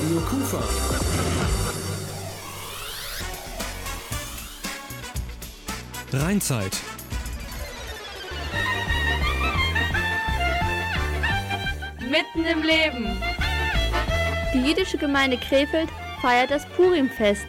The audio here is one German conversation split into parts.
Radio Kufa. Rheinzeit. Mitten im Leben. Die jüdische Gemeinde Krefeld feiert das Purimfest.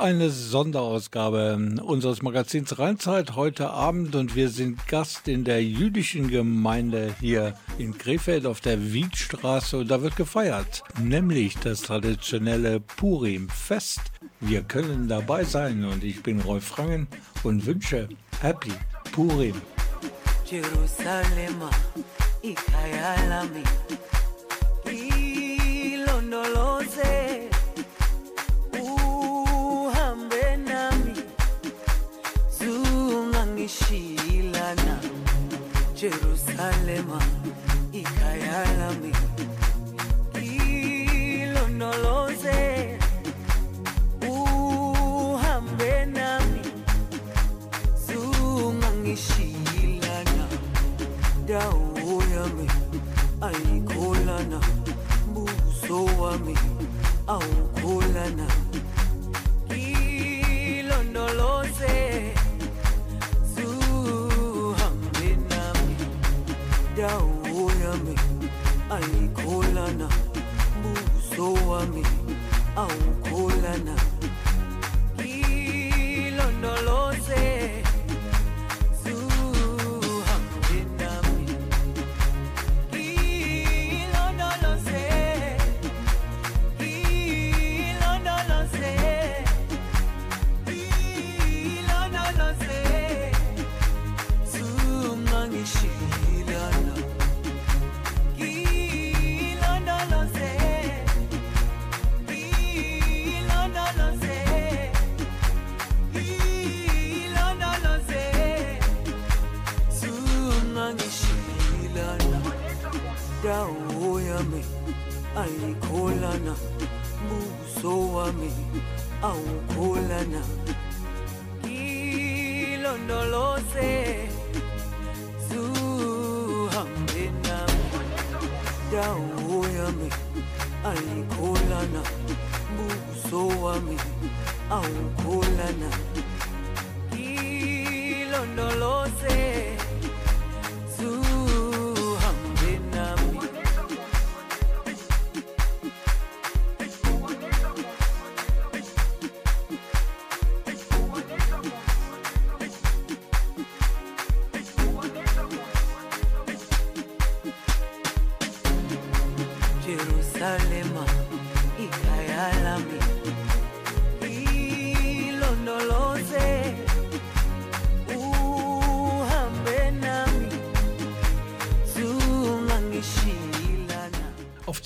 Eine Sonderausgabe unseres Magazins Rheinzeit heute Abend. Und wir sind Gast in der jüdischen Gemeinde hier in Krefeld auf der Wiedstraße. Und da wird gefeiert, nämlich das traditionelle Purim-Fest. Wir können dabei sein. Und ich bin Rolf Frangen und wünsche Happy Purim. Jerusalema ikayalami ilondoloze Jerusalema ikayalami. Ilondoloze uhambe nami. Zungangishilana dawo yami ayikholana buso wami awukholana ayikholana buso wami awukholana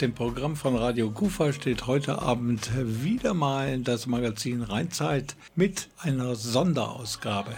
dem Programm von Radio Kufa steht heute Abend wieder mal das Magazin Rheinzeit mit einer Sonderausgabe.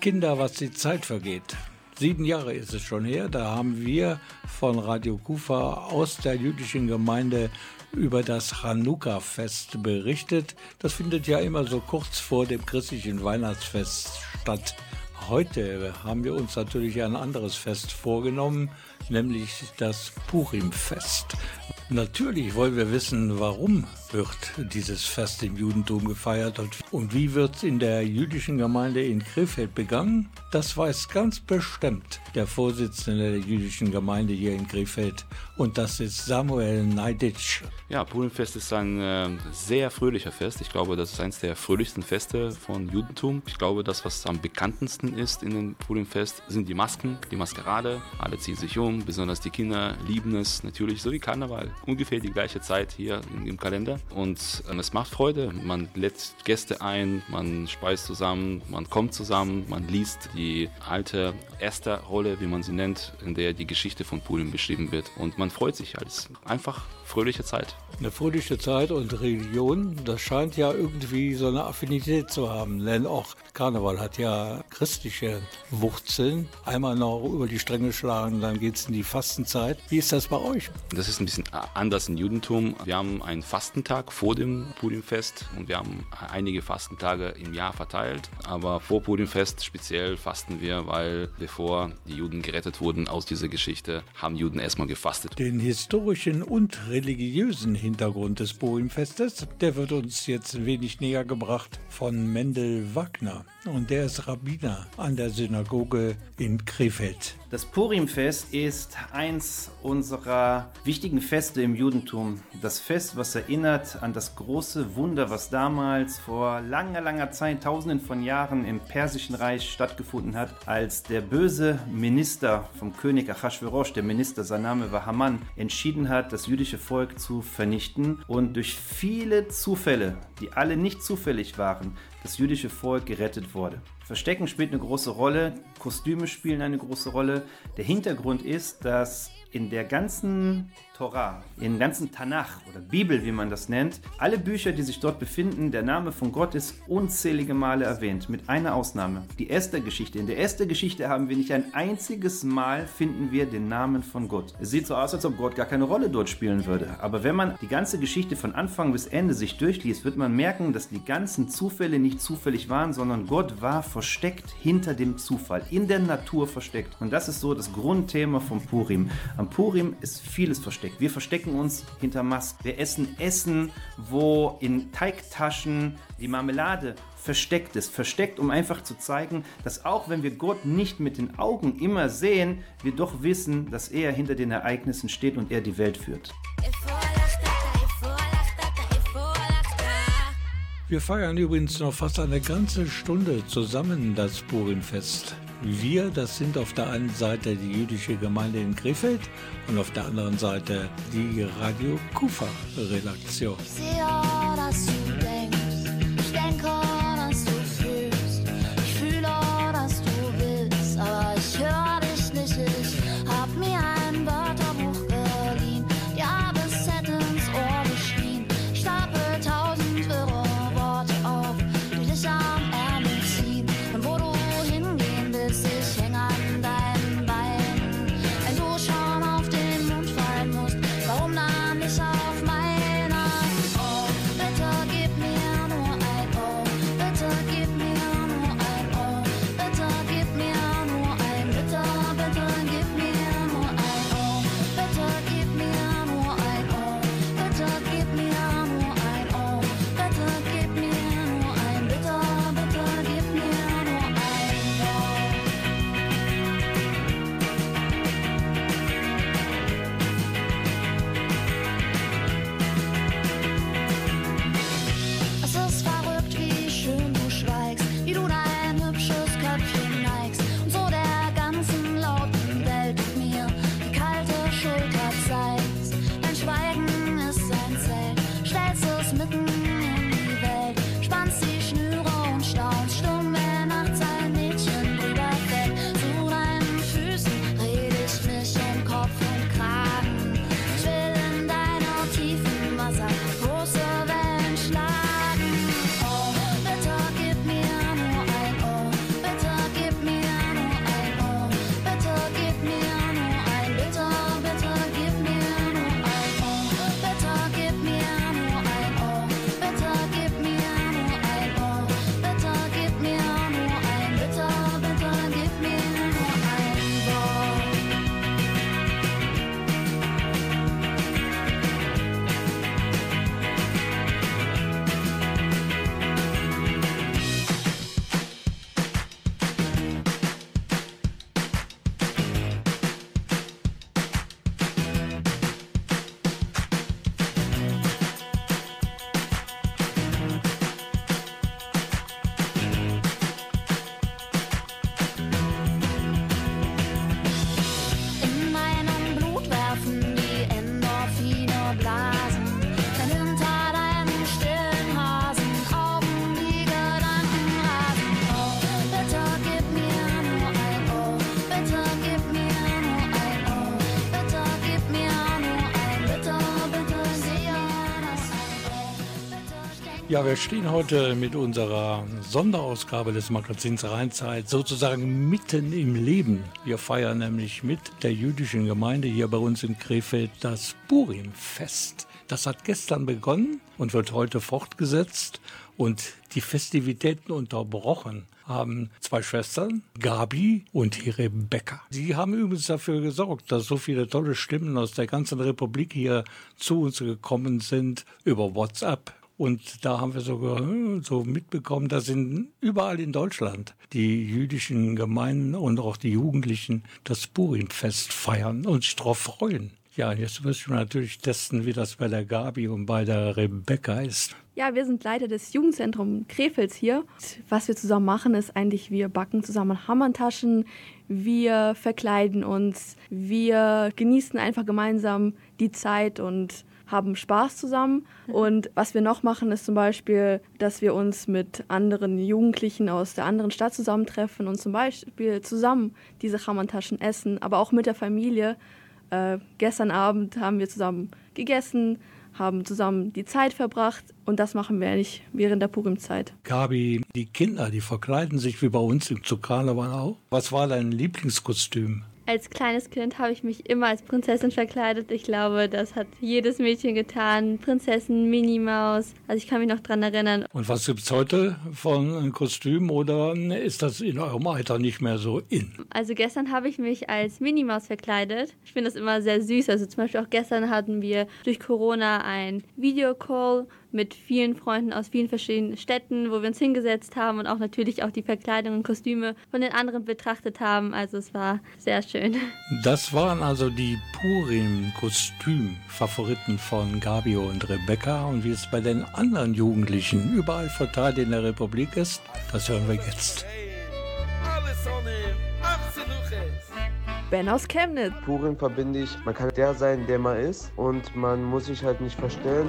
Kinder, was die Zeit vergeht. Sieben Jahre ist es schon her, da haben wir von Radio Kufa aus der jüdischen Gemeinde über das Chanukka-Fest berichtet. Das findet ja immer so kurz vor dem christlichen Weihnachtsfest statt. Heute haben wir uns natürlich ein anderes Fest vorgenommen, nämlich das Purim-Fest. Natürlich wollen wir wissen, warum wird dieses Fest im Judentum gefeiert und, wie wird es in der jüdischen Gemeinde in Krefeld begangen? Das weiß ganz bestimmt der Vorsitzende der jüdischen Gemeinde hier in Krefeld und das ist Samuel Neiditsch. Ja, Purimfest ist ein äh, sehr fröhlicher Fest. Ich glaube, das ist eines der fröhlichsten Feste von Judentum. Ich glaube, das, was am bekanntesten ist in dem Purimfest, sind die Masken, die Maskerade. Alle ziehen sich um, besonders die Kinder lieben es natürlich, so wie Karneval. Ungefähr die gleiche Zeit hier im Kalender. Und ähm, es macht Freude. Man lädt Gäste ein, man speist zusammen, man kommt zusammen, man liest die alte Esther-Rolle, wie man sie nennt, in der die Geschichte von Purim beschrieben wird. Und man freut sich als einfach fröhliche Zeit. Eine fröhliche Zeit und Religion, das scheint ja irgendwie so eine Affinität zu haben. Denn auch Karneval hat ja christliche Wurzeln. Einmal noch über die Stränge schlagen, dann geht es in die Fastenzeit. Wie ist das bei euch? Das ist ein bisschen anders im Judentum. Wir haben einen Fastentag vor dem Purimfest und wir haben einige Fastentage im Jahr verteilt. Aber vor Purimfest speziell fasten wir, weil bevor die Juden gerettet wurden aus dieser Geschichte, haben Juden erstmal gefastet. Den historischen und religiösen Hintergrund des Purimfestes, der wird uns jetzt ein wenig näher gebracht von Mendel Wagner. Und der ist Rabbiner an der Synagoge in Krefeld. Das Purimfest ist eins unserer wichtigen Feste im Judentum. Das Fest, was erinnert an das große Wunder, was damals vor langer, langer Zeit, tausenden von Jahren im Persischen Reich stattgefunden hat, als der böse Minister vom König Achashverosh, der Minister, sein Name war Haman, entschieden hat, das jüdische Volk zu vernichten und durch viele Zufälle, die alle nicht zufällig waren, das jüdische Volk gerettet wurde. Verstecken spielt eine große Rolle, Kostüme spielen eine große Rolle. Der Hintergrund ist, dass in der ganzen Torah, im ganzen Tanach oder Bibel, wie man das nennt, alle Bücher, die sich dort befinden, der Name von Gott ist unzählige Male erwähnt, mit einer Ausnahme. Die Esther-Geschichte. In der Esther-Geschichte haben wir nicht ein einziges Mal finden wir den Namen von Gott. Es sieht so aus, als ob Gott gar keine Rolle dort spielen würde. Aber wenn man die ganze Geschichte von Anfang bis Ende sich durchliest, wird man merken, dass die ganzen Zufälle nicht zufällig waren, sondern Gott war versteckt hinter dem Zufall, in der Natur versteckt. Und das ist so das Grundthema von Purim. Am Purim ist vieles versteckt. Wir verstecken uns hinter Masken. Wir essen Essen, wo in Teigtaschen die Marmelade versteckt ist. Versteckt, um einfach zu zeigen, dass auch wenn wir Gott nicht mit den Augen immer sehen, wir doch wissen, dass er hinter den Ereignissen steht und er die Welt führt. Wir feiern übrigens noch fast eine ganze Stunde zusammen das Purimfest. Wir, das sind auf der einen Seite die jüdische Gemeinde in Krefeld und auf der anderen Seite die Radio Kufa Redaktion. Ich sehe, dass du denkst. Ich denke, Ja, wir stehen heute mit unserer Sonderausgabe des Magazins Rheinzeit sozusagen mitten im Leben. Wir feiern nämlich mit der jüdischen Gemeinde hier bei uns in Krefeld das Purimfest. Das hat gestern begonnen und wird heute fortgesetzt und die Festivitäten unterbrochen haben zwei Schwestern, Gabi und Rebecca. Sie haben übrigens dafür gesorgt, dass so viele tolle Stimmen aus der ganzen Republik hier zu uns gekommen sind über WhatsApp, und da haben wir sogar hm, so mitbekommen, dass in, überall in Deutschland die jüdischen Gemeinden und auch die Jugendlichen das Purimfest feiern und sich darauf freuen. Ja, jetzt müssen wir natürlich testen, wie das bei der Gabi und bei der Rebecca ist. Ja, wir sind Leiter des Jugendzentrums Krefels hier. Was wir zusammen machen, ist eigentlich, wir backen zusammen Hammertaschen, wir verkleiden uns, wir genießen einfach gemeinsam die Zeit und haben Spaß zusammen. Und was wir noch machen, ist zum Beispiel, dass wir uns mit anderen Jugendlichen aus der anderen Stadt zusammentreffen und zum Beispiel zusammen diese Chamantaschen essen, aber auch mit der Familie. Äh, gestern Abend haben wir zusammen gegessen, haben zusammen die Zeit verbracht und das machen wir eigentlich während der Purimzeit. Gabi, die Kinder, die verkleiden sich wie bei uns im Karneval auch. Was war dein Lieblingskostüm? Als kleines Kind habe ich mich immer als Prinzessin verkleidet. Ich glaube, das hat jedes Mädchen getan. Prinzessin, Minimaus. Also ich kann mich noch dran erinnern. Und was gibt es heute von Kostüm oder ist das in eurem Alter nicht mehr so in? Also gestern habe ich mich als Minimaus verkleidet. Ich finde das immer sehr süß. Also zum Beispiel auch gestern hatten wir durch Corona ein Videocall mit vielen Freunden aus vielen verschiedenen Städten, wo wir uns hingesetzt haben und auch natürlich auch die Verkleidung und Kostüme von den anderen betrachtet haben. Also es war sehr schön. Das waren also die Purim-Kostüm-Favoriten von Gabio und Rebecca. Und wie es bei den anderen Jugendlichen überall verteilt in der Republik ist, das hören wir jetzt. Ben aus Chemnitz. Purim verbinde ich, man kann der sein, der man ist und man muss sich halt nicht verstellen.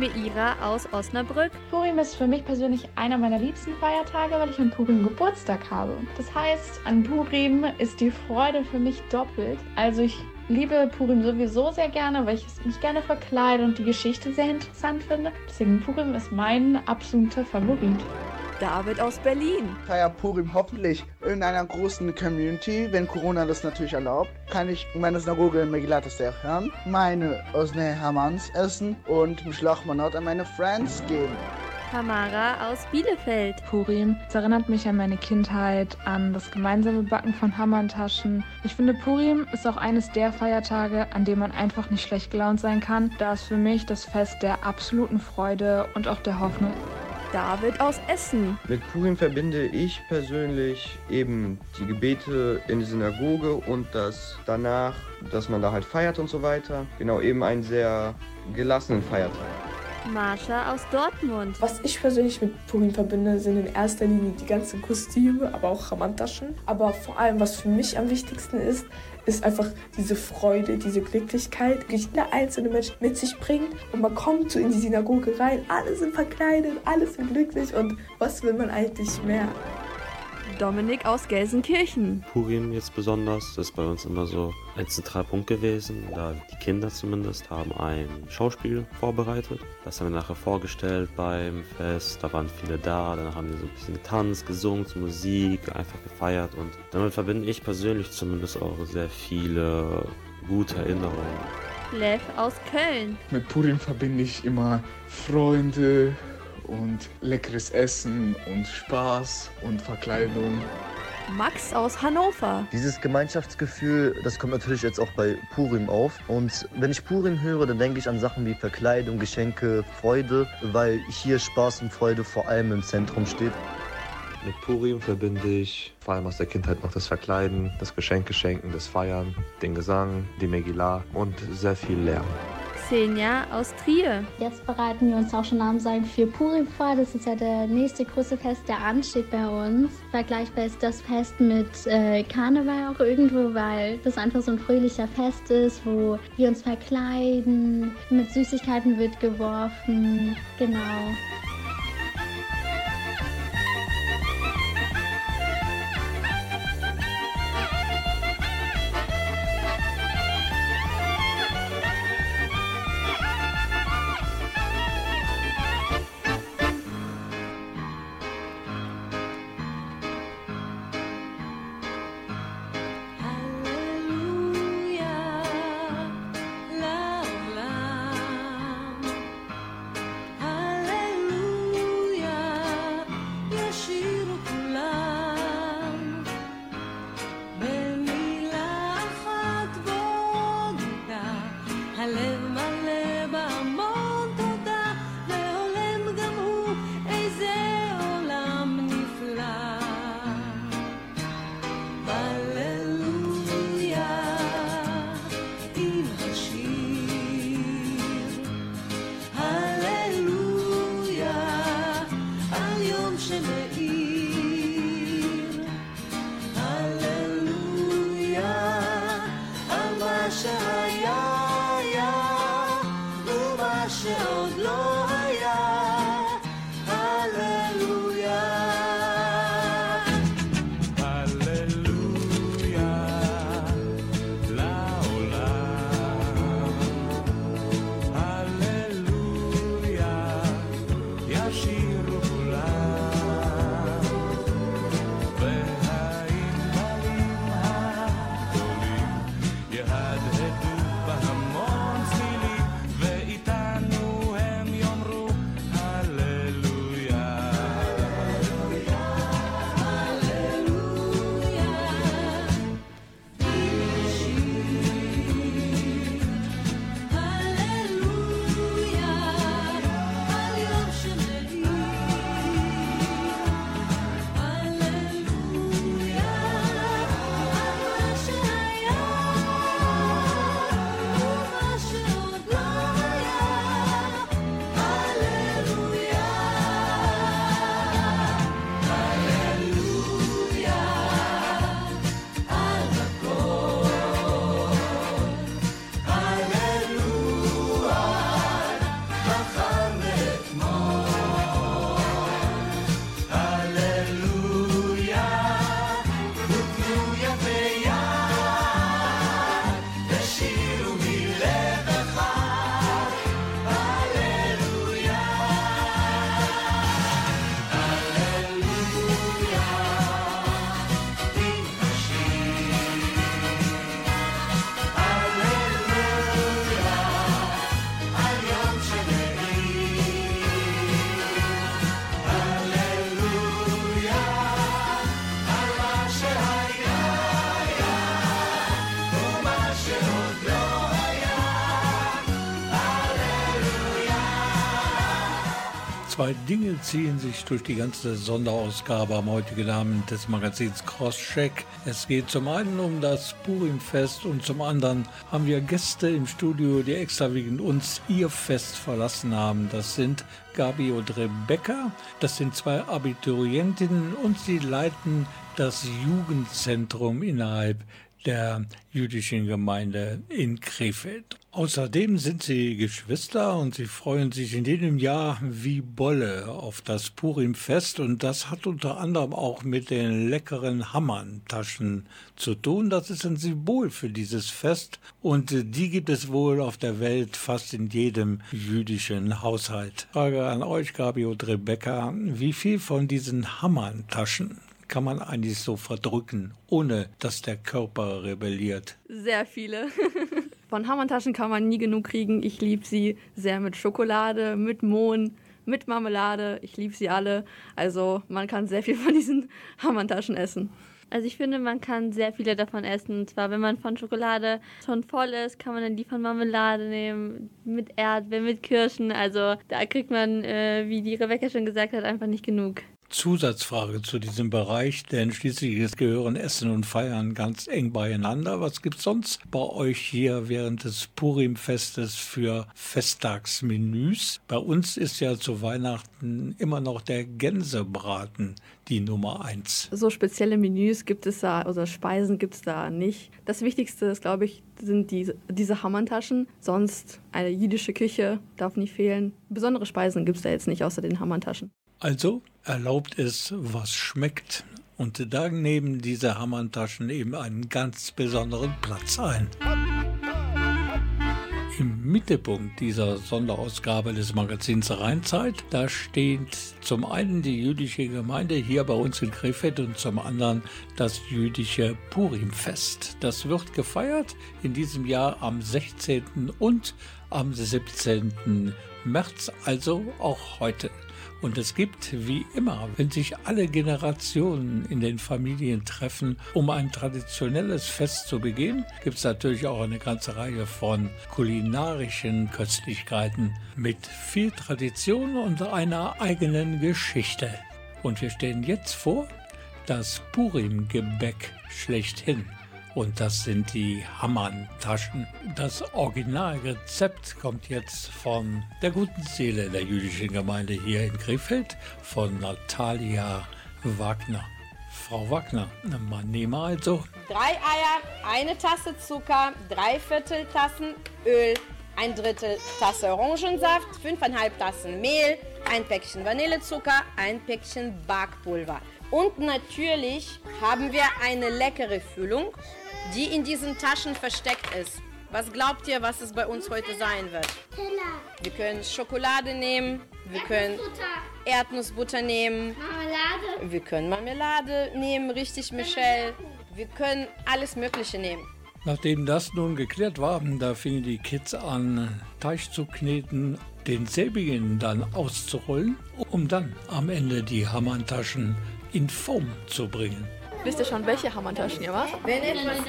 Meira aus Osnabrück. Purim ist für mich persönlich einer meiner liebsten Feiertage, weil ich an Purim Geburtstag habe. Das heißt, an Purim ist die Freude für mich doppelt. Also ich liebe Purim sowieso sehr gerne, weil ich mich gerne verkleide und die Geschichte sehr interessant finde. Deswegen Purim ist mein absoluter Favorit. David aus Berlin. Feier Purim hoffentlich in einer großen Community, wenn Corona das natürlich erlaubt, kann ich in meiner Synagoge in Megillat Esther hören, meine Osne Hamans essen und mich Lachmanot an meine Friends geben. Tamara aus Bielefeld. Purim. Es erinnert mich an meine Kindheit, an das gemeinsame Backen von Hammertaschen. Ich finde, Purim ist auch eines der Feiertage, an dem man einfach nicht schlecht gelaunt sein kann, da es für mich das Fest der absoluten Freude und auch der Hoffnung David aus Essen. Mit Purim verbinde ich persönlich eben die Gebete in die Synagoge und das danach, dass man da halt feiert und so weiter. Genau, eben einen sehr gelassenen Feiertag. Marsha aus Dortmund. Was ich persönlich mit Purim verbinde, sind in erster Linie die ganzen Kostüme, aber auch Ramantaschen. Aber vor allem, was für mich am wichtigsten ist, ist einfach diese Freude, diese Glücklichkeit, die jeder einzelne Mensch mit sich bringt. Und man kommt so in die Synagoge rein, alle sind verkleidet, alle sind glücklich und was will man eigentlich mehr? Dominik aus Gelsenkirchen. Purim jetzt besonders, das ist bei uns immer so ein Zentralpunkt gewesen. Da die Kinder zumindest haben ein Schauspiel vorbereitet. Das haben wir nachher vorgestellt beim Fest. Da waren viele da, dann haben wir so ein bisschen getanzt, gesungen zur Musik, einfach gefeiert. Und damit verbinde ich persönlich zumindest auch sehr viele gute Erinnerungen. Lev aus Köln. Mit Purim verbinde ich immer Freunde, und leckeres Essen und Spaß und Verkleidung. Max aus Hannover. Dieses Gemeinschaftsgefühl, das kommt natürlich jetzt auch bei Purim auf. Und wenn ich Purim höre, dann denke ich an Sachen wie Verkleidung, Geschenke, Freude, weil hier Spaß und Freude vor allem im Zentrum steht. Mit Purim verbinde ich vor allem aus der Kindheit noch das Verkleiden, das Geschenke schenken, das Feiern, den Gesang, die Megillah und sehr viel Lernen. Xenia aus Trier. Jetzt bereiten wir uns auch schon langsam für Purim vor. Das ist ja der nächste große Fest, der ansteht bei uns. Vergleichbar ist das Fest mit äh, Karneval auch irgendwo, weil das einfach so ein fröhlicher Fest ist, wo wir uns verkleiden, mit Süßigkeiten wird geworfen. Genau. Zwei Dinge ziehen sich durch die ganze Sonderausgabe am heutigen Abend des Magazins Crosscheck. Es geht zum einen um das Purimfest und zum anderen haben wir Gäste im Studio, die extra wegen uns ihr Fest verlassen haben. Das sind Gabi und Rebecca. Das sind zwei Abiturientinnen und sie leiten das Jugendzentrum innerhalb der jüdischen Gemeinde in Krefeld. Außerdem sind sie Geschwister und sie freuen sich in jedem Jahr wie Bolle auf das Purimfest und das hat unter anderem auch mit den leckeren Hammerntaschen zu tun. Das ist ein Symbol für dieses Fest und die gibt es wohl auf der Welt fast in jedem jüdischen Haushalt. Frage an euch, Gabi und Rebecca, wie viel von diesen Hammerntaschen kann man eigentlich so verdrücken, ohne dass der Körper rebelliert? Sehr viele. Von Hammerntaschen kann man nie genug kriegen. Ich liebe sie sehr mit Schokolade, mit Mohn, mit Marmelade. Ich liebe sie alle. Also man kann sehr viel von diesen Hammerntaschen essen. Also ich finde, man kann sehr viele davon essen. Und zwar, wenn man von Schokolade schon voll ist, kann man dann die von Marmelade nehmen, mit Erdbeeren, mit Kirschen. Also da kriegt man, äh, wie die Rebecca schon gesagt hat, einfach nicht genug. Zusatzfrage zu diesem Bereich, denn schließlich gehören Essen und Feiern ganz eng beieinander. Was gibt's sonst bei euch hier während des Purim-Festes für Festtagsmenüs? Bei uns ist ja zu Weihnachten immer noch der Gänsebraten die Nummer eins. So spezielle Menüs gibt es da, oder Speisen gibt es da nicht. Das Wichtigste ist, glaube ich, sind die, diese Hammerntaschen. Sonst eine jüdische Küche darf nicht fehlen. Besondere Speisen gibt es da jetzt nicht außer den Hammerntaschen. Also erlaubt es, was schmeckt. Und da nehmen diese Hammerntaschen eben einen ganz besonderen Platz ein. Im Mittelpunkt dieser Sonderausgabe des Magazins Rheinzeit, da steht zum einen die jüdische Gemeinde hier bei uns in Krefeld und zum anderen das jüdische Purimfest. Das wird gefeiert in diesem Jahr am 16. und am 17. März, also auch heute. Und es gibt, wie immer, wenn sich alle Generationen in den Familien treffen, um ein traditionelles Fest zu begehen, gibt es natürlich auch eine ganze Reihe von kulinarischen Köstlichkeiten mit viel Tradition und einer eigenen Geschichte. Und wir stehen jetzt vor das Purim-Gebäck schlechthin. Und das sind die Hammann-Taschen. Das Originalrezept kommt jetzt von der guten Seele der jüdischen Gemeinde hier in Krefeld, von Natalia Wagner. Frau Wagner, man nehme also Drei Eier, eine Tasse Zucker, drei Viertel Tassen Öl, ein Drittel Tasse Orangensaft, fünfeinhalb Tassen Mehl, ein Päckchen Vanillezucker, ein Päckchen Backpulver. Und natürlich haben wir eine leckere Füllung, die in diesen Taschen versteckt ist. Was glaubt ihr, was es bei uns heute sein wird? Wir können Schokolade nehmen, wir können Erdnussbutter nehmen, Marmelade. wir können Marmelade nehmen, richtig, Michelle. Wir können alles Mögliche nehmen. Nachdem das nun geklärt war, da fingen die Kids an, Teig zu kneten, den selbigen dann auszurollen, um dann am Ende die Hammertaschen in Form zu bringen. Wisst ihr schon, welche Hammertaschen ihr macht?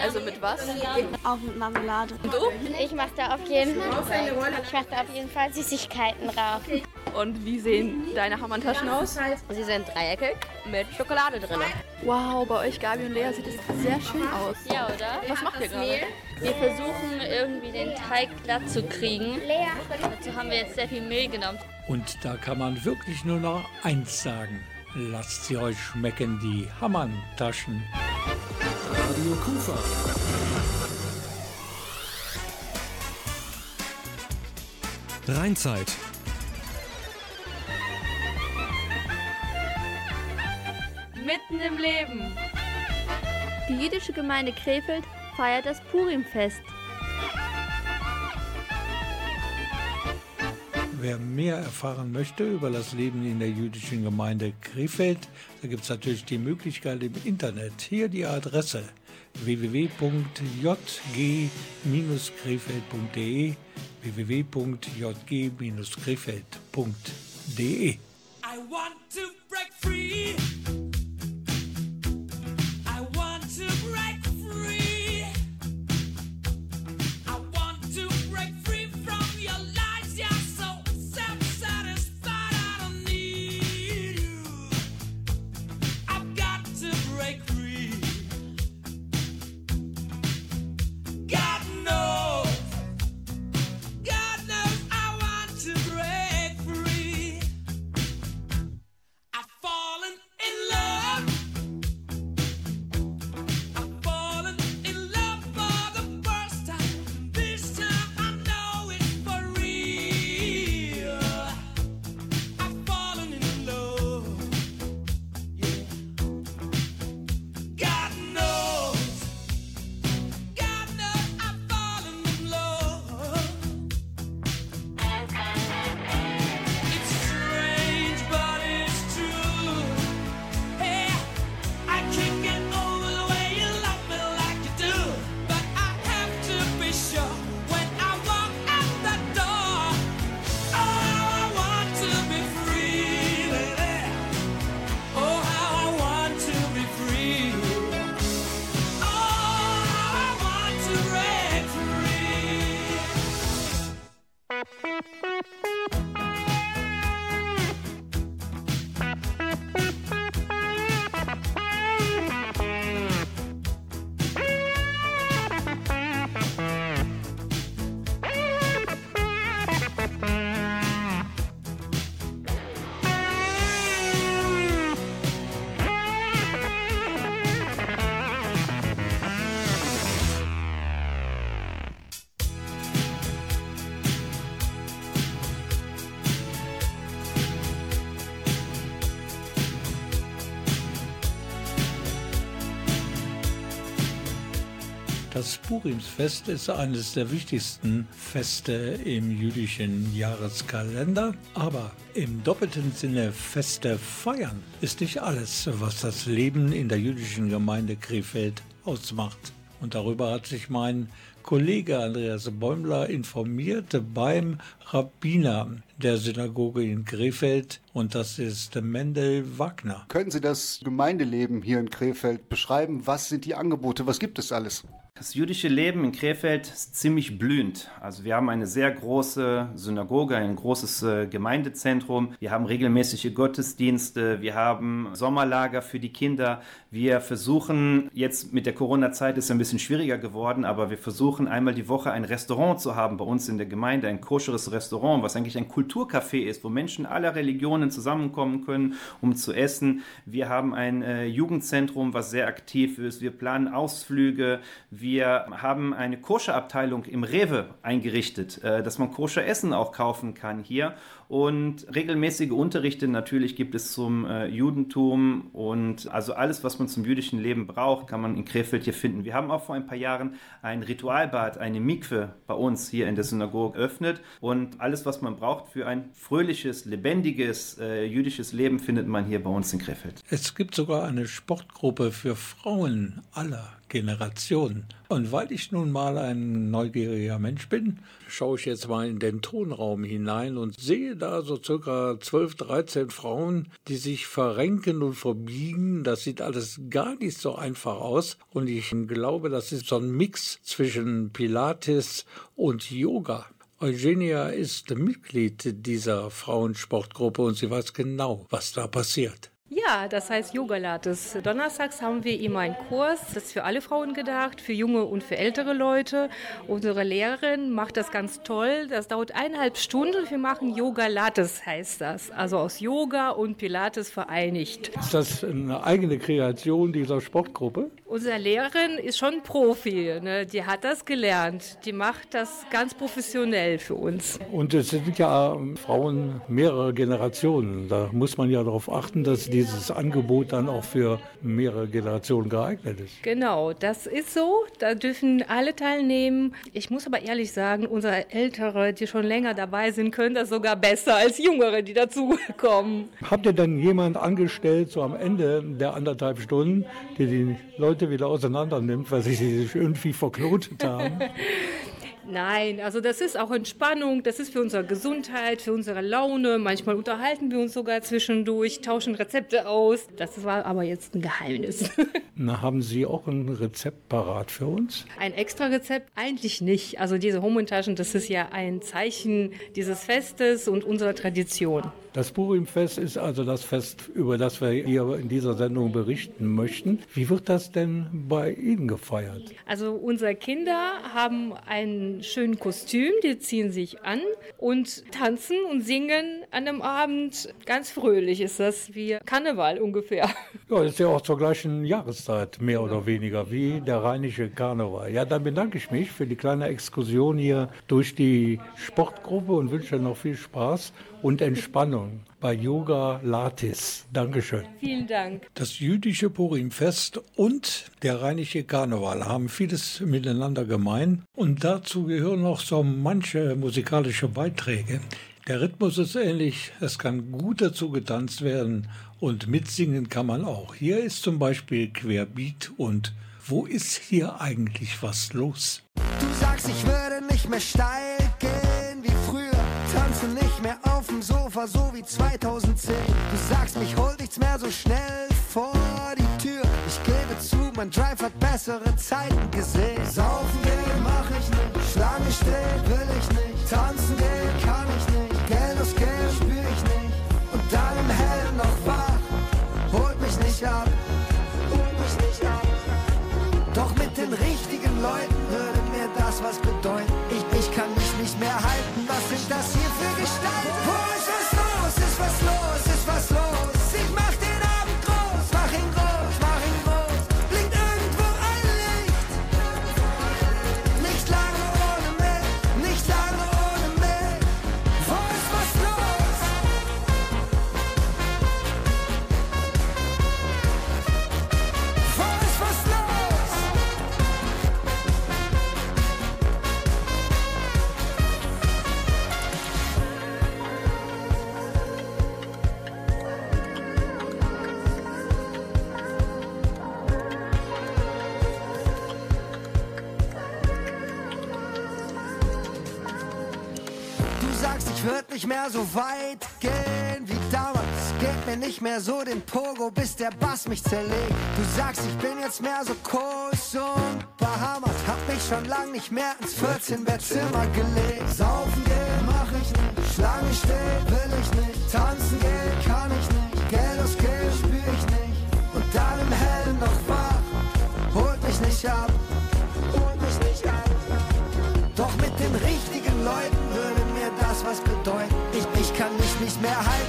Also mit was? Auch mit Marmelade. Und du? Ich mache da auf jeden Fall, ich mach da auf jeden Fall Süßigkeiten drauf. Und wie sehen deine Hammertaschen aus? Sie sind dreieckig mit Schokolade drin. Wow, bei euch, Gabi und Lea, sieht es sehr schön aus. Ja, oder? Was macht ihr gerade? Wir versuchen irgendwie den Teig glatt zu kriegen. Dazu haben wir jetzt sehr viel Mehl genommen. Und da kann man wirklich nur noch eins sagen. Lasst sie euch schmecken, die Hammertaschen. Radio Kufa. Rheinzeit. Mitten im Leben. Die jüdische Gemeinde Krefeld feiert das Purimfest. Wer mehr erfahren möchte über das Leben in der jüdischen Gemeinde Krefeld, da gibt es natürlich die Möglichkeit im Internet. Hier die Adresse www.jg-krefeld.de www.jg-krefeld.de I want to break free. Das Purimsfest ist eines der wichtigsten Feste im jüdischen Jahreskalender. Aber im doppelten Sinne Feste feiern ist nicht alles, was das Leben in der jüdischen Gemeinde Krefeld ausmacht. Und darüber hat sich mein Kollege Andreas Bäumler informiert beim Rabbiner der Synagoge in Krefeld und das ist Mendel Wagner. Können Sie das Gemeindeleben hier in Krefeld beschreiben? Was sind die Angebote? Was gibt es alles? Das jüdische Leben in Krefeld ist ziemlich blühend. Also wir haben eine sehr große Synagoge, ein großes äh, Gemeindezentrum. Wir haben regelmäßige Gottesdienste. Wir haben Sommerlager für die Kinder. Wir versuchen jetzt mit der Corona-Zeit ist es ein bisschen schwieriger geworden, aber wir versuchen einmal die Woche ein Restaurant zu haben bei uns in der Gemeinde, ein koscheres Restaurant, was eigentlich ein Kulturcafé ist, wo Menschen aller Religionen zusammenkommen können, um zu essen. Wir haben ein äh, Jugendzentrum, was sehr aktiv ist. Wir planen Ausflüge. Wir haben eine Koscherabteilung im Rewe eingerichtet, äh, dass man Koscher Essen auch kaufen kann hier. Und regelmäßige Unterrichte natürlich gibt es zum äh, Judentum und also alles, was man zum jüdischen Leben braucht, kann man in Krefeld hier finden. Wir haben auch vor ein paar Jahren ein Ritualbad, eine Mikwe bei uns hier in der Synagoge geöffnet und alles, was man braucht für ein fröhliches, lebendiges äh, jüdisches Leben, findet man hier bei uns in Krefeld. Es gibt sogar eine Sportgruppe für Frauen aller Generationen. Und weil ich nun mal ein neugieriger Mensch bin, schaue ich jetzt mal in den Tonraum hinein und sehe da so circa 12, 13 Frauen, die sich verrenken und verbiegen. Das sieht alles gar nicht so einfach aus. Und ich glaube, das ist so ein Mix zwischen Pilates und Yoga. Eugenia ist Mitglied dieser Frauensportgruppe und sie weiß genau, was da passiert. Ja, das heißt Yoga Lattes. Donnerstags haben wir immer einen Kurs. Das ist für alle Frauen gedacht, für junge und für ältere Leute. Unsere Lehrerin macht das ganz toll. Das dauert eineinhalb Stunden. Wir machen Yoga Lattes, heißt das. Also aus Yoga und Pilates vereinigt. Ist das eine eigene Kreation dieser Sportgruppe? Unsere Lehrerin ist schon Profi. Ne? Die hat das gelernt. Die macht das ganz professionell für uns. Und es sind ja Frauen mehrerer Generationen. Da muss man ja darauf achten, dass dieses Angebot dann auch für mehrere Generationen geeignet ist. Genau, das ist so. Da dürfen alle teilnehmen. Ich muss aber ehrlich sagen, unsere Ältere, die schon länger dabei sind, können das sogar besser als Jüngere, die dazukommen. Habt ihr dann jemand angestellt, so am Ende der anderthalb Stunden, die die Leute wieder auseinander nimmt, weil sie sich irgendwie verknotet haben? Nein, also das ist auch Entspannung, das ist für unsere Gesundheit, für unsere Laune. Manchmal unterhalten wir uns sogar zwischendurch, tauschen Rezepte aus. Das war aber jetzt ein Geheimnis. Na, haben Sie auch ein Rezept parat für uns? Ein extra Rezept eigentlich nicht. Also diese Homontaschen, das ist ja ein Zeichen dieses Festes und unserer Tradition. Das Purimfest ist also das Fest, über das wir hier in dieser Sendung berichten möchten. Wie wird das denn bei Ihnen gefeiert? Also unsere Kinder haben ein schönes Kostüm, die ziehen sich an und tanzen und singen an dem Abend. Ganz fröhlich ist das wie Karneval ungefähr. Ja, das ist ja auch zur gleichen Jahreszeit, mehr oder weniger, wie der rheinische Karneval. Ja, dann bedanke ich mich für die kleine Exkursion hier durch die Sportgruppe und wünsche noch viel Spaß und Entspannung bei Yoga Latis. Dankeschön. Vielen Dank. Das jüdische Purimfest und der rheinische Karneval haben vieles miteinander gemein und dazu gehören noch so manche musikalische Beiträge. Der Rhythmus ist ähnlich, es kann gut dazu getanzt werden und mitsingen kann man auch. Hier ist zum Beispiel Querbeat und wo ist hier eigentlich was los? Du sagst, ich würde nicht mehr steil gehen nicht mehr auf dem Sofa, so wie 2010. Du sagst, mich holt nichts mehr so schnell vor die Tür. Ich gebe zu, mein Drive hat bessere Zeiten gesehen. Saufen gehen mach ich nicht, Schlange stehen will ich nicht. Tanzen gehen kann ich nicht, Geld aus Geld spür ich nicht. Und dann im Hellen noch wach, holt mich nicht ab, holt mich nicht ab. Doch mit den richtigen Leuten würde mir das was bedeuten. Ich, ich kann mich nicht mehr halten. Was sind das hier für Gestalten? Nicht mehr so weit gehen wie damals. Geht mir nicht mehr so den Pogo, bis der Bass mich zerlegt. Du sagst, ich bin jetzt mehr so Kurs und Bahamas. Hab mich schon lang nicht mehr ins 14-Bettzimmer gelegt. Saufen gehen, mach ich nicht. Schlange stehen, will ich nicht. Tanzen gehen, kann ich nicht. Geld ausgeben, spür ich nicht. Und dann im Hellen noch wach. Holt mich nicht ab. Holt mich nicht ab. Doch mit den richtigen Leuten würde mir das was bedeuten. Mehr halten.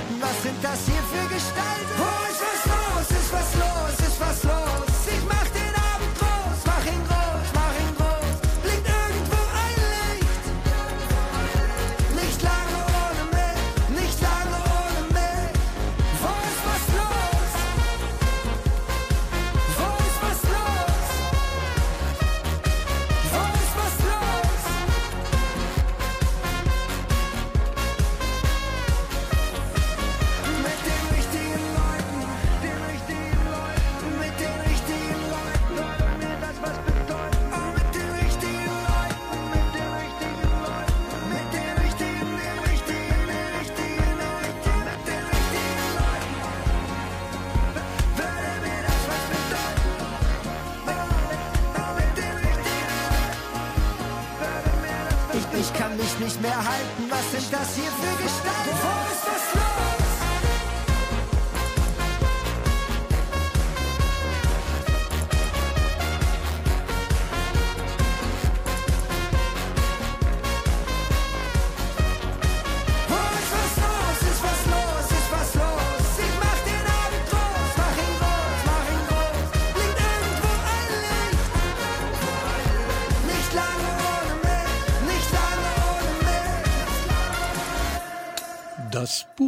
Ich, ich kann mich nicht mehr halten, was sind das hier für Gestalten? Wo ist was los?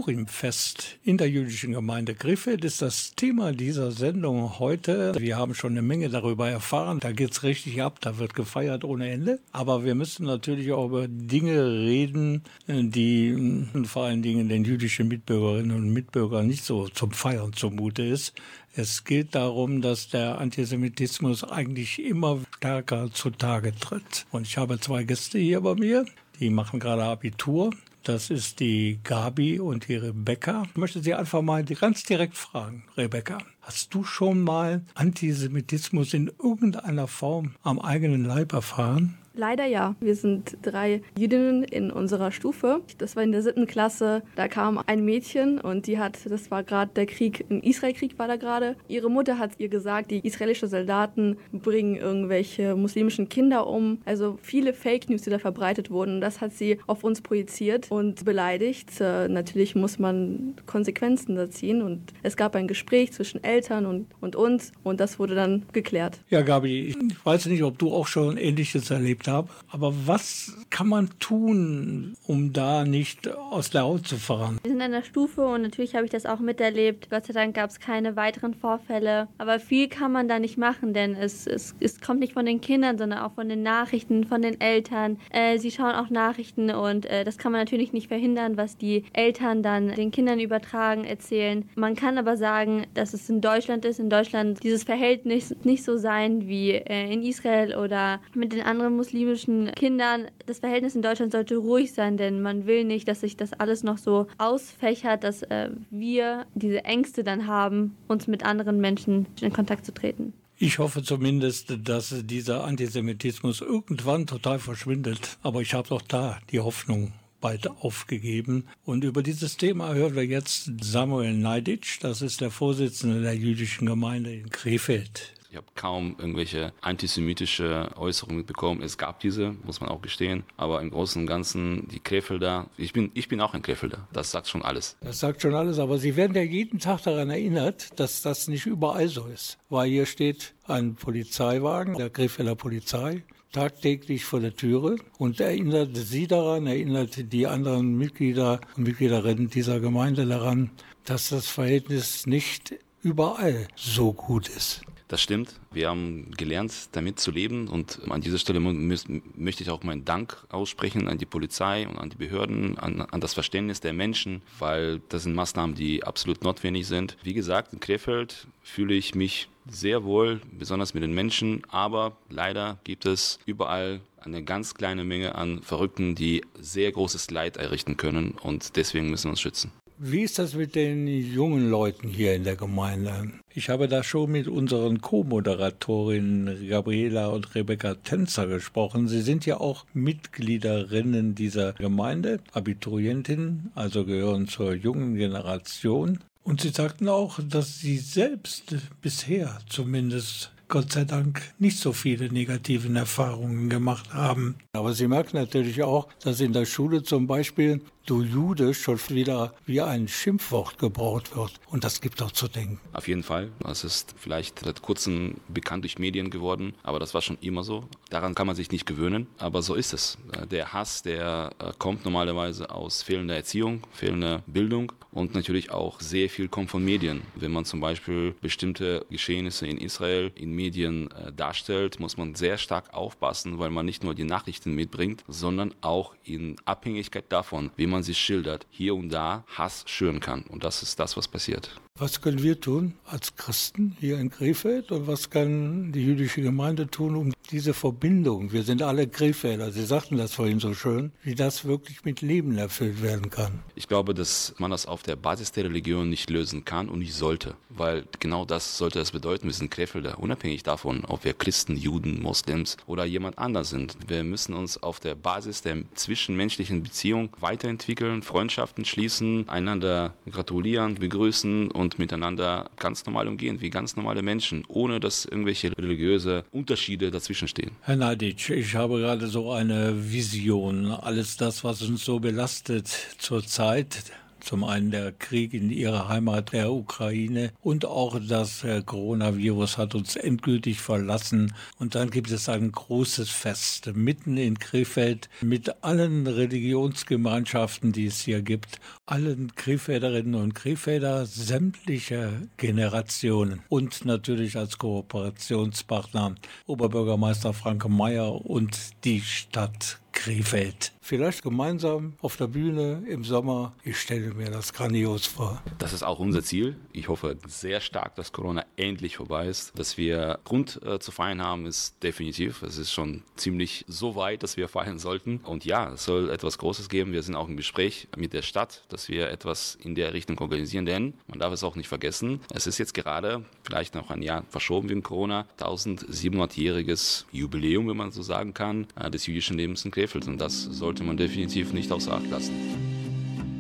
Purimfest in der jüdischen Gemeinde Krefeld ist das Thema dieser Sendung heute. Wir haben schon eine Menge darüber erfahren. Da geht's richtig ab, da wird gefeiert ohne Ende. Aber wir müssen natürlich auch über Dinge reden, die mm, vor allen Dingen den jüdischen Mitbürgerinnen und Mitbürgern nicht so zum Feiern zumute ist. Es geht darum, dass der Antisemitismus eigentlich immer stärker zutage tritt. Und ich habe zwei Gäste hier bei mir, die machen gerade Abitur. Das ist die Gabi und die Rebecca. Ich möchte Sie einfach mal ganz direkt fragen, Rebecca. Hast du schon mal Antisemitismus in irgendeiner Form am eigenen Leib erfahren? Leider ja. Wir sind drei Jüdinnen in unserer Stufe. Das war in der siebten Klasse. Da kam ein Mädchen und die hat, das war gerade der Krieg, ein Israelkrieg war da gerade. Ihre Mutter hat ihr gesagt, die israelischen Soldaten bringen irgendwelche muslimischen Kinder um. Also viele Fake News, die da verbreitet wurden. Das hat sie auf uns projiziert und beleidigt. Äh, natürlich muss man Konsequenzen da ziehen und es gab ein Gespräch zwischen Eltern und, und uns und das wurde dann geklärt. Ja, Gabi, ich weiß nicht, ob du auch schon Ähnliches erlebt hast, aber was kann man tun, um da nicht aus der Haut zu fahren? Wir sind in der Stufe und natürlich habe ich das auch miterlebt. Gott sei Dank gab es keine weiteren Vorfälle. Aber viel kann man da nicht machen, denn es, es, es kommt nicht von den Kindern, sondern auch von den Nachrichten, von den Eltern. Äh, sie schauen auch Nachrichten und äh, das kann man natürlich nicht verhindern, was die Eltern dann den Kindern übertragen, erzählen. Man kann aber sagen, dass es in Deutschland ist. In Deutschland dieses Verhältnis nicht so sein wie äh, in Israel oder mit den anderen muslimischen Kindern. Das Verhältnis in Deutschland sollte ruhig sein, denn man will nicht, dass sich das alles noch so ausfächert, dass äh, wir diese Ängste dann haben, uns mit anderen Menschen in Kontakt zu treten. Ich hoffe zumindest, dass dieser Antisemitismus irgendwann total verschwindet. Aber ich habe auch da die Hoffnung bald aufgegeben. Und über dieses Thema hören wir jetzt Samuel Neiditsch. Das ist der Vorsitzende der jüdischen Gemeinde in Krefeld. Ich habe kaum irgendwelche antisemitische Äußerungen mitbekommen. Es gab diese, muss man auch gestehen. Aber im Großen und Ganzen, die Krefelder, ich bin, ich bin auch ein Krefelder. Das sagt schon alles. Das sagt schon alles, aber Sie werden ja jeden Tag daran erinnert, dass das nicht überall so ist. Weil hier steht ein Polizeiwagen der Krefelder Polizei tagtäglich vor der Türe und erinnert Sie daran, erinnert die anderen Mitglieder und Mitgliederinnen dieser Gemeinde daran, dass das Verhältnis nicht überall so gut ist. Das stimmt. Wir haben gelernt, damit zu leben. Und an dieser Stelle möchte ich auch meinen Dank aussprechen an die Polizei und an die Behörden, an, an das Verständnis der Menschen, weil das sind Maßnahmen, die absolut notwendig sind. Wie gesagt, in Krefeld fühle ich mich sehr wohl, besonders mit den Menschen, aber leider gibt es überall eine ganz kleine Menge an Verrückten, die sehr großes Leid errichten können und deswegen müssen wir uns schützen. Wie ist das mit den jungen Leuten hier in der Gemeinde? Ich habe da schon mit unseren Co-Moderatorinnen Gabriela und Rebecca Tänzer gesprochen. Sie sind ja auch Mitgliederinnen dieser Gemeinde, Abiturientinnen, also gehören zur jungen Generation. Und sie sagten auch, dass sie selbst bisher zumindest Gott sei Dank nicht so viele negativen Erfahrungen gemacht haben. Aber sie merken natürlich auch, dass in der Schule zum Beispiel du Jude schon wieder wie ein Schimpfwort gebraucht wird. Und das gibt auch zu denken. Auf jeden Fall. Das ist vielleicht seit kurzem bekannt durch Medien geworden, aber das war schon immer so. Daran kann man sich nicht gewöhnen, aber so ist es. Der Hass, der äh, kommt normalerweise aus fehlender Erziehung, fehlender Bildung und natürlich auch sehr viel kommt von Medien. Wenn man zum Beispiel bestimmte Geschehnisse in Israel in Medien äh, darstellt, muss man sehr stark aufpassen, weil man nicht nur die Nachrichten mitbringt, sondern auch in Abhängigkeit davon, wie man sie schildert, hier und da Hass schüren kann. Und das ist das, was passiert. Was können wir tun als Christen hier in Krefeld und was kann die jüdische Gemeinde tun, um diese Verbindung, wir sind alle Krefelder, Sie sagten das vorhin so schön, wie das wirklich mit Leben erfüllt werden kann? Ich glaube, dass man das auf der Basis der Religion nicht lösen kann und nicht sollte, weil genau das sollte es bedeuten. Wir sind Krefelder, unabhängig davon, ob wir Christen, Juden, Moslems oder jemand anders sind. Wir müssen uns auf der Basis der zwischenmenschlichen Beziehung weiterentwickeln, Freundschaften schließen, einander gratulieren, begrüßen und miteinander ganz normal umgehen, wie ganz normale Menschen, ohne dass irgendwelche religiöse Unterschiede dazwischen stehen. Herr Nadic, ich habe gerade so eine Vision. Alles das, was uns so belastet zurzeit, zum einen der Krieg in ihrer Heimat der Ukraine und auch das äh, Coronavirus hat uns endgültig verlassen. Und dann gibt es ein großes Fest mitten in Krefeld mit allen Religionsgemeinschaften, die es hier gibt, allen Krefelderinnen und Krefelder sämtlicher Generationen und natürlich als Kooperationspartner Oberbürgermeister Franke Meyer und die Stadt Krefeld. Vielleicht gemeinsam auf der Bühne im Sommer. Ich stelle mir das grandios vor. Das ist auch unser Ziel. Ich hoffe sehr stark, dass Corona endlich vorbei ist. Dass wir Grund äh, zu feiern haben, ist definitiv. Es ist schon ziemlich so weit, dass wir feiern sollten. Und ja, es soll etwas Großes geben. Wir sind auch im Gespräch mit der Stadt, dass wir etwas in der Richtung organisieren. Denn man darf es auch nicht vergessen, es ist jetzt gerade, vielleicht noch ein Jahr verschoben wegen Corona, 1700-jähriges Jubiläum, wenn man so sagen kann, äh, des jüdischen Lebens in Krefeld. Und das sollte man definitiv nicht außer Acht lassen.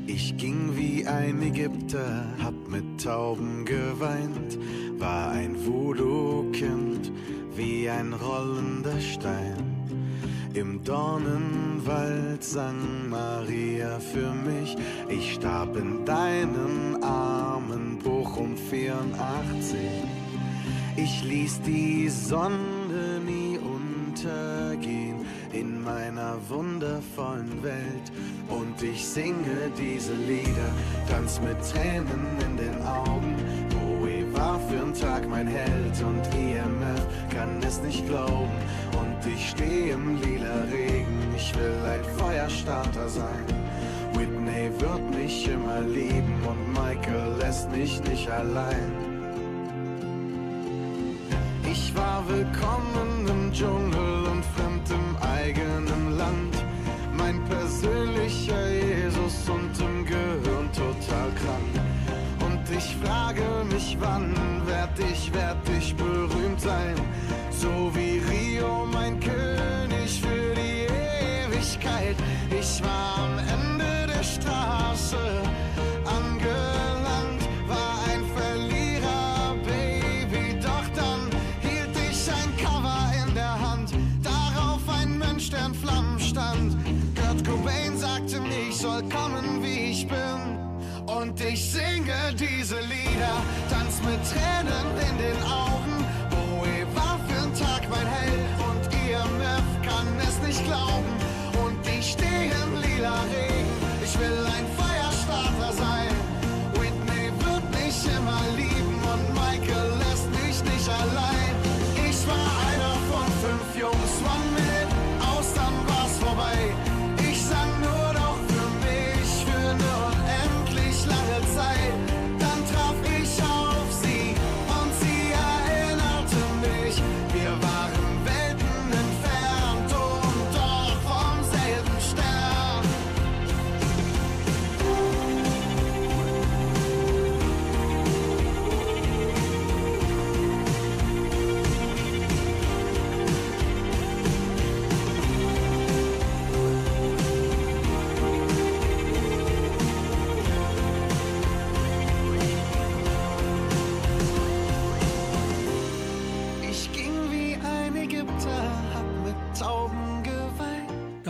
Ich ging wie ein Ägypter, hab mit Tauben geweint, war ein Voodoo-Kind, wie ein rollender Stein. Im Dornenwald sang Maria für mich, ich starb in deinen Armen, Bochum 84. Ich ließ die Sonne nie untergehen in meiner wundervollen Welt und ich singe diese Lieder, tanz mit Tränen in den Augen. Bowie war für'n Tag mein Held und IMF kann es nicht glauben und ich stehe im lila Regen, ich will ein Feuerstarter sein. Whitney wird mich immer lieben und Michael lässt mich nicht allein. Ich war willkommen im Dschungel wann werd ich, werd ich berühmt sein? So wie Rio, mein König für die Ewigkeit. Ich war am Ende der Straße mit Tränen in den Augen.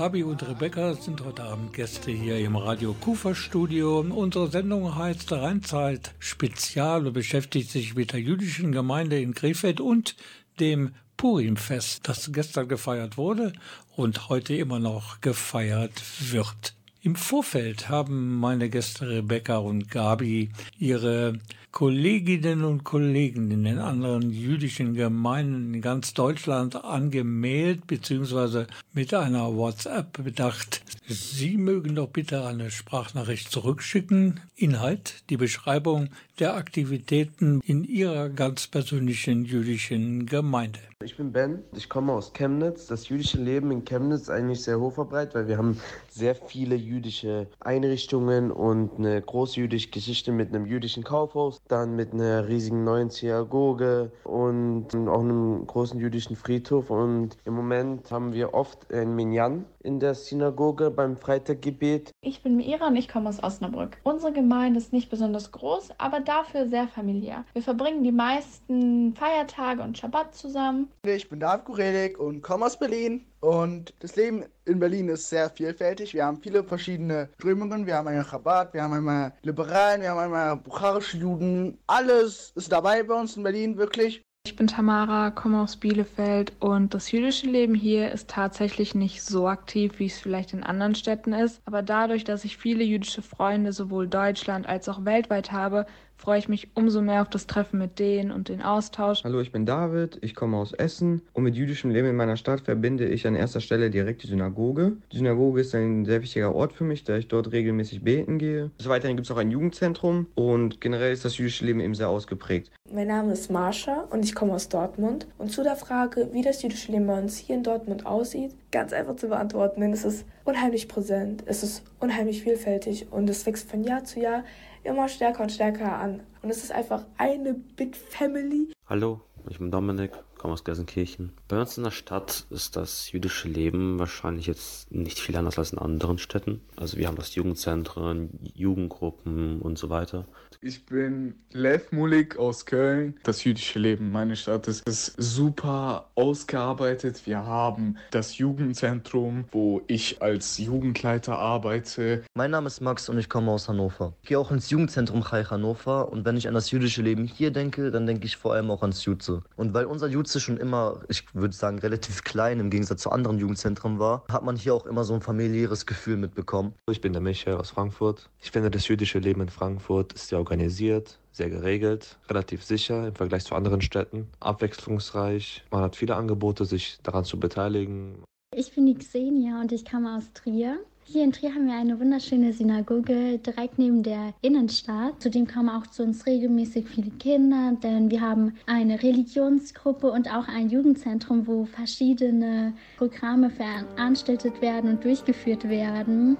Gabi und Rebecca sind heute Abend Gäste hier im Radio Kufa Studio. Unsere Sendung heißt Rheinzeit Spezial und beschäftigt sich mit der jüdischen Gemeinde in Krefeld und dem Purimfest, das gestern gefeiert wurde und heute immer noch gefeiert wird. Im Vorfeld haben meine Gäste Rebecca und Gabi ihre Kolleginnen und Kollegen in den anderen jüdischen Gemeinden in ganz Deutschland angemeldet bzw. mit einer WhatsApp bedacht. Sie mögen doch bitte eine Sprachnachricht zurückschicken. Inhalt, die Beschreibung der Aktivitäten in Ihrer ganz persönlichen jüdischen Gemeinde. Ich bin Ben, ich komme aus Chemnitz. Das jüdische Leben in Chemnitz ist eigentlich sehr hochverbreitet, weil wir haben sehr viele jüdische Einrichtungen und eine großjüdische Geschichte mit einem jüdischen Kaufhaus, dann mit einer riesigen neuen Synagoge und auch einem großen jüdischen Friedhof. Und im Moment haben wir oft ein Minyan in der Synagoge beim Freitaggebet. Ich bin Mira und ich komme aus Osnabrück. Unsere Gemeinde ist nicht besonders groß, aber dafür sehr familiär. Wir verbringen die meisten Feiertage und Schabbat zusammen. Ich bin David Kurelik und komme aus Berlin. Und das Leben in Berlin ist sehr vielfältig. Wir haben viele verschiedene Strömungen. Wir haben einmal Chabad, wir haben einmal Liberalen, wir haben einmal bukharische Juden. Alles ist dabei bei uns in Berlin, wirklich. Ich bin Tamara, komme aus Bielefeld und das jüdische Leben hier ist tatsächlich nicht so aktiv, wie es vielleicht in anderen Städten ist. Aber dadurch, dass ich viele jüdische Freunde sowohl Deutschland als auch weltweit habe, freue ich mich umso mehr auf das Treffen mit denen und den Austausch. Hallo, ich bin David, ich komme aus Essen und mit jüdischem Leben in meiner Stadt verbinde ich an erster Stelle direkt die Synagoge. Die Synagoge ist ein sehr wichtiger Ort für mich, da ich dort regelmäßig beten gehe. Des Weiteren gibt es auch ein Jugendzentrum und generell ist das jüdische Leben eben sehr ausgeprägt. Mein Name ist Marsha und ich komme aus Dortmund. Und zu der Frage, wie das jüdische Leben bei uns hier in Dortmund aussieht, ganz einfach zu beantworten, denn es ist unheimlich präsent, es ist unheimlich vielfältig und es wächst von Jahr zu Jahr immer stärker und stärker an. Und es ist einfach eine Big Family. Hallo, ich bin Dominik, komme aus Gelsenkirchen. Bei uns in der Stadt ist das jüdische Leben wahrscheinlich jetzt nicht viel anders als in anderen Städten. Also wir haben das Jugendzentren, Jugendgruppen und so weiter. Ich bin Lev Mulik aus Köln. Das jüdische Leben, meine Stadt, ist, ist super ausgearbeitet. Wir haben das Jugendzentrum, wo ich als Jugendleiter arbeite. Mein Name ist Max und ich komme aus Hannover. Ich gehe auch ins Jugendzentrum Chai Hannover und wenn ich an das jüdische Leben hier denke, dann denke ich vor allem auch ans Jutze. Und weil unser Jutze schon immer, ich würde sagen, relativ klein im Gegensatz zu anderen Jugendzentren war, hat man hier auch immer so ein familiäres Gefühl mitbekommen. Ich bin der Michael aus Frankfurt. Ich finde, das jüdische Leben in Frankfurt ist sehr organisiert, sehr geregelt, relativ sicher im Vergleich zu anderen Städten, abwechslungsreich. Man hat viele Angebote, sich daran zu beteiligen. Ich bin die Xenia und ich komme aus Trier. Hier in Trier haben wir eine wunderschöne Synagoge direkt neben der Innenstadt. Zudem kommen auch zu uns regelmäßig viele Kinder, denn wir haben eine Religionsgruppe und auch ein Jugendzentrum, wo verschiedene Programme veranstaltet werden und durchgeführt werden.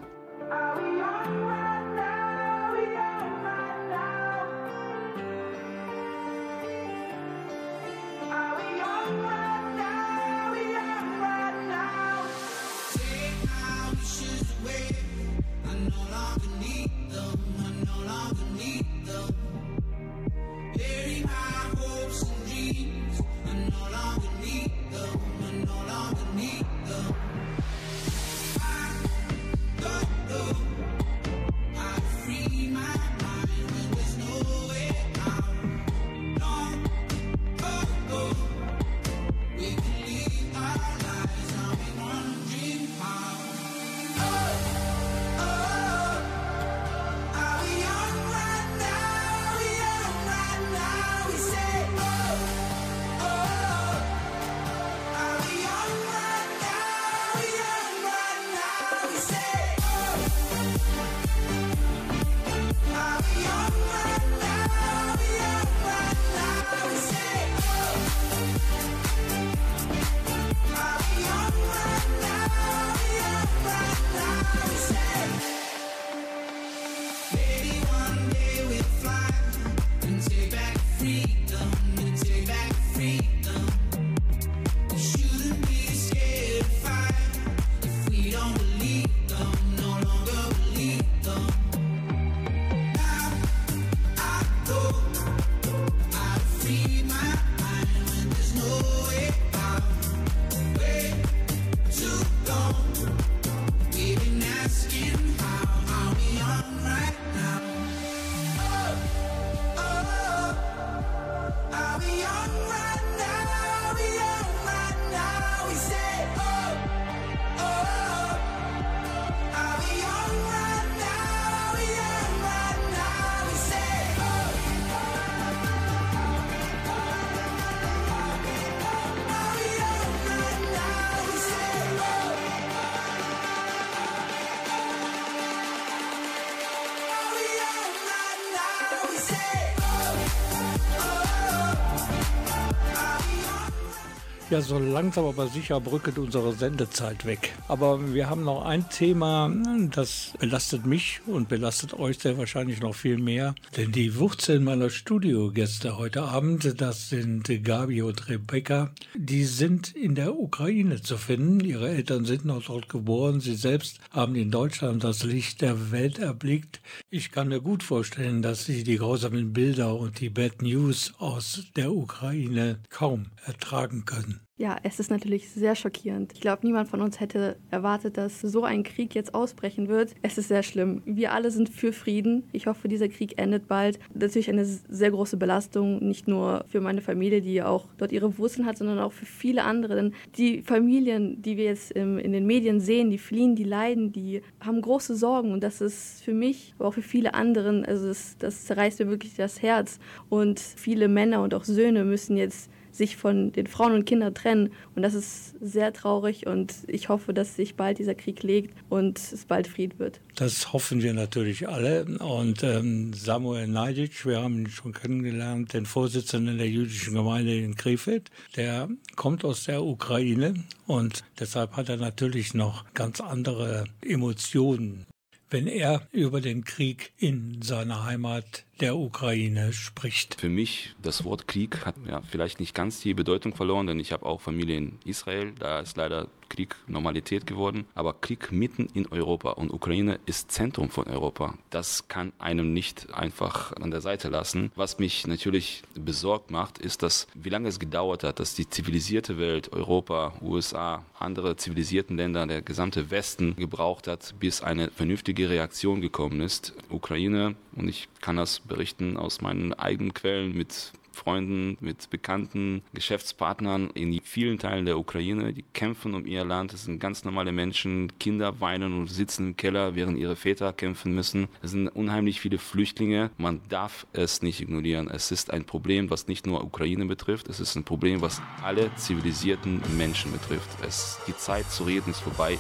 Ja, so langsam aber sicher brücket unsere Sendezeit weg. Aber wir haben noch ein Thema, das belastet mich und belastet euch sehr wahrscheinlich noch viel mehr. Denn die Wurzeln meiner Studiogäste heute Abend, das sind Gabi und Rebecca, die sind in der Ukraine zu finden. Ihre Eltern sind noch dort geboren. Sie selbst haben in Deutschland das Licht der Welt erblickt. Ich kann mir gut vorstellen, dass sie die grausamen Bilder und die Bad News aus der Ukraine kaum ertragen können. Ja, es ist natürlich sehr schockierend. Ich glaube, niemand von uns hätte erwartet, dass so ein Krieg jetzt ausbrechen wird. Es ist sehr schlimm. Wir alle sind für Frieden. Ich hoffe, dieser Krieg endet bald. Natürlich eine sehr große Belastung, nicht nur für meine Familie, die auch dort ihre Wurzeln hat, sondern auch für viele andere. Denn die Familien, die wir jetzt in den Medien sehen, die fliehen, die leiden, die haben große Sorgen. Und das ist für mich, aber auch für viele anderen, also das, das zerreißt mir wirklich das Herz. Und viele Männer und auch Söhne müssen jetzt sich von den Frauen und Kindern trennen. Und das ist sehr traurig und ich hoffe, dass sich bald dieser Krieg legt und es bald Fried wird. Das hoffen wir natürlich alle. Und ähm, Samuel Neidic, wir haben ihn schon kennengelernt, den Vorsitzenden der jüdischen Gemeinde in Krefeld, der kommt aus der Ukraine und deshalb hat er natürlich noch ganz andere Emotionen wenn er über den Krieg in seiner Heimat der Ukraine spricht. Für mich, das Wort Krieg hat ja vielleicht nicht ganz die Bedeutung verloren, denn ich habe auch Familie in Israel, da ist leider Krieg Normalität geworden, aber Krieg mitten in Europa und Ukraine ist Zentrum von Europa. Das kann einem nicht einfach an der Seite lassen. Was mich natürlich besorgt macht, ist, dass wie lange es gedauert hat, dass die zivilisierte Welt, Europa, USA, andere zivilisierten Länder, der gesamte Westen gebraucht hat, bis eine vernünftige Reaktion gekommen ist. Ukraine, und ich kann das berichten aus meinen eigenen Quellen mit Freunden, mit Bekannten, Geschäftspartnern in vielen Teilen der Ukraine, die kämpfen um ihr Land. Das sind ganz normale Menschen, Kinder weinen und sitzen im Keller, während ihre Väter kämpfen müssen. Es sind unheimlich viele Flüchtlinge. Man darf es nicht ignorieren. Es ist ein Problem, was nicht nur Ukraine betrifft. Es ist ein Problem, was alle zivilisierten Menschen betrifft. Es, die Zeit zu reden ist vorbei.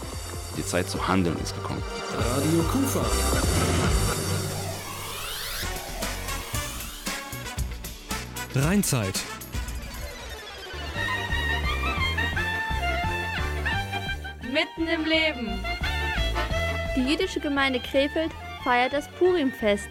Die Zeit zu handeln ist gekommen. Radio Kufa. Rheinzeit. Mitten im Leben. Die jüdische Gemeinde Krefeld feiert das Purimfest.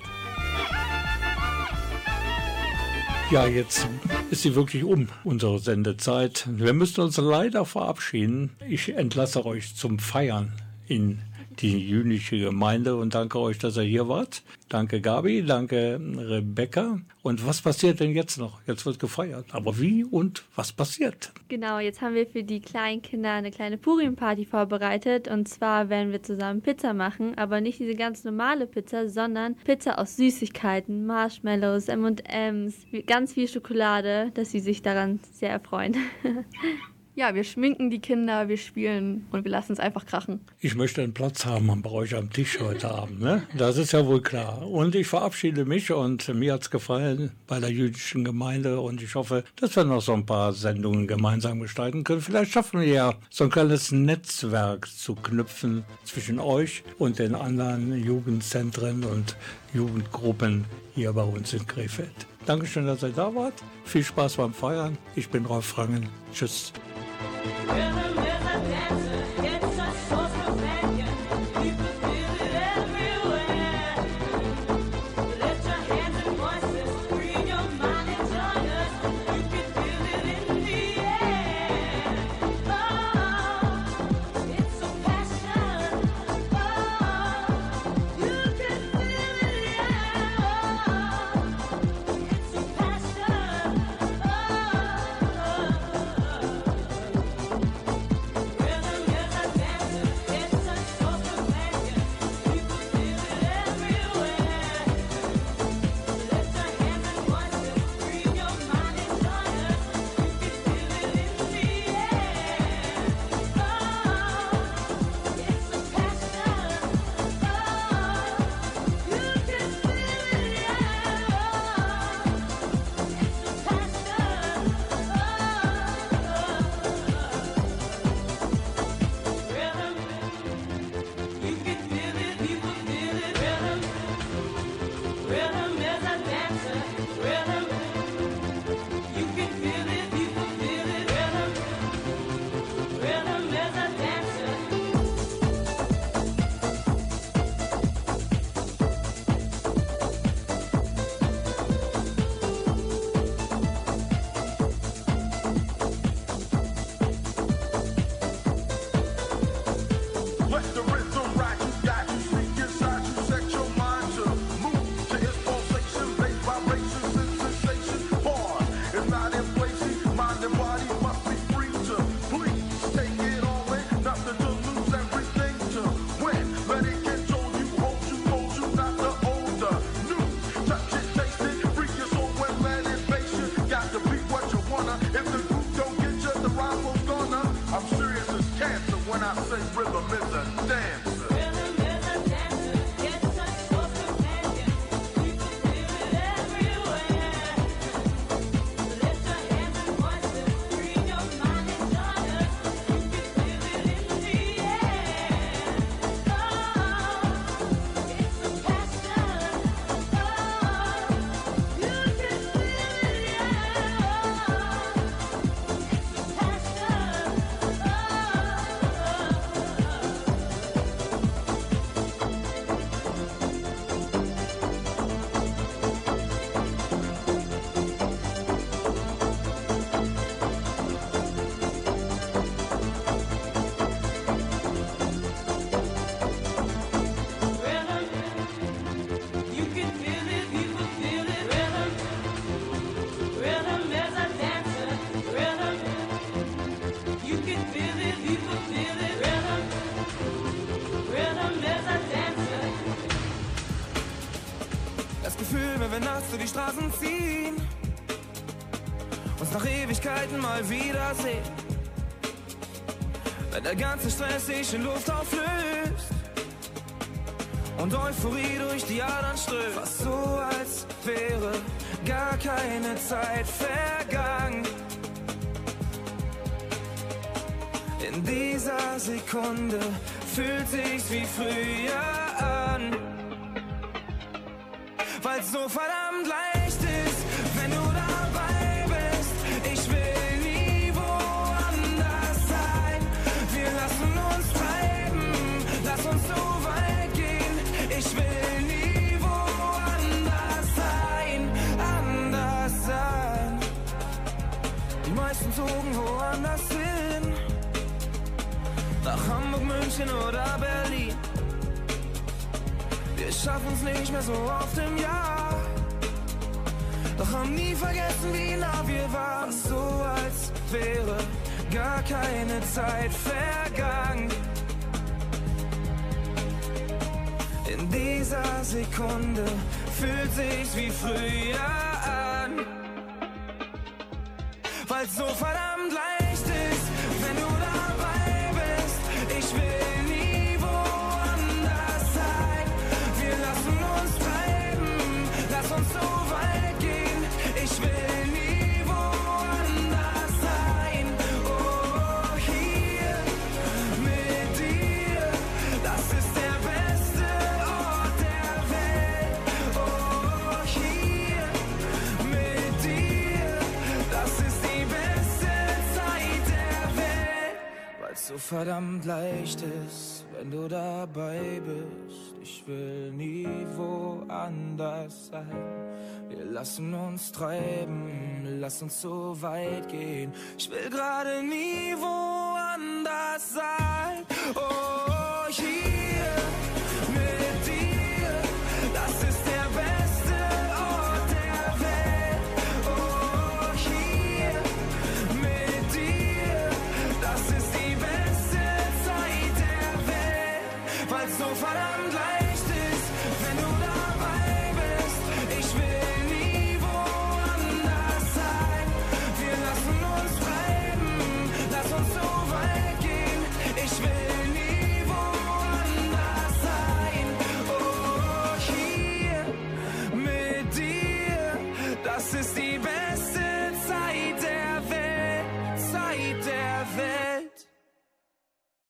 Ja, jetzt ist sie wirklich um, unsere Sendezeit. Wir müssen uns leider verabschieden. Ich entlasse euch zum Feiern in die jüdische Gemeinde und danke euch, dass ihr hier wart. Danke Gabi, danke Rebecca. Und was passiert denn jetzt noch? Jetzt wird gefeiert. Aber wie und was passiert? Genau, jetzt haben wir für die kleinen Kinder eine kleine Purim-Party vorbereitet. Und zwar werden wir zusammen Pizza machen, aber nicht diese ganz normale Pizza, sondern Pizza aus Süßigkeiten, Marshmallows, M&M's, ganz viel Schokolade, dass sie sich daran sehr erfreuen. Ja, wir schminken die Kinder, wir spielen und wir lassen es einfach krachen. Ich möchte einen Platz haben bei euch am Tisch heute Abend. Ne? Das ist ja wohl klar. Und ich verabschiede mich und mir hat es gefallen bei der jüdischen Gemeinde und ich hoffe, dass wir noch so ein paar Sendungen gemeinsam gestalten können. Vielleicht schaffen wir ja so ein kleines Netzwerk zu knüpfen zwischen euch und den anderen Jugendzentren und Jugendgruppen hier bei uns in Krefeld. Dankeschön, dass ihr da wart. Viel Spaß beim Feiern. Ich bin Rolf Frangen. Tschüss. Ziehen. Uns nach Ewigkeiten mal wiedersehen. Wenn der ganze Stress sich in Luft auflöst. Und Euphorie durch die Adern strömt. Fast so, als wäre gar keine Zeit vergangen. In dieser Sekunde fühlt sich's wie früher München oder Berlin. Wir schaffen's nicht mehr so oft im Jahr. Doch haben nie vergessen, wie nah wir waren. So als wäre gar keine Zeit vergangen. In dieser Sekunde fühlt sich's wie früher an. Weil's so verdammt leicht so verdammt leicht ist, wenn du dabei bist. Ich will nie woanders sein. Wir lassen uns treiben, lass uns so weit gehen. Ich will gerade nie woanders sein. Oh,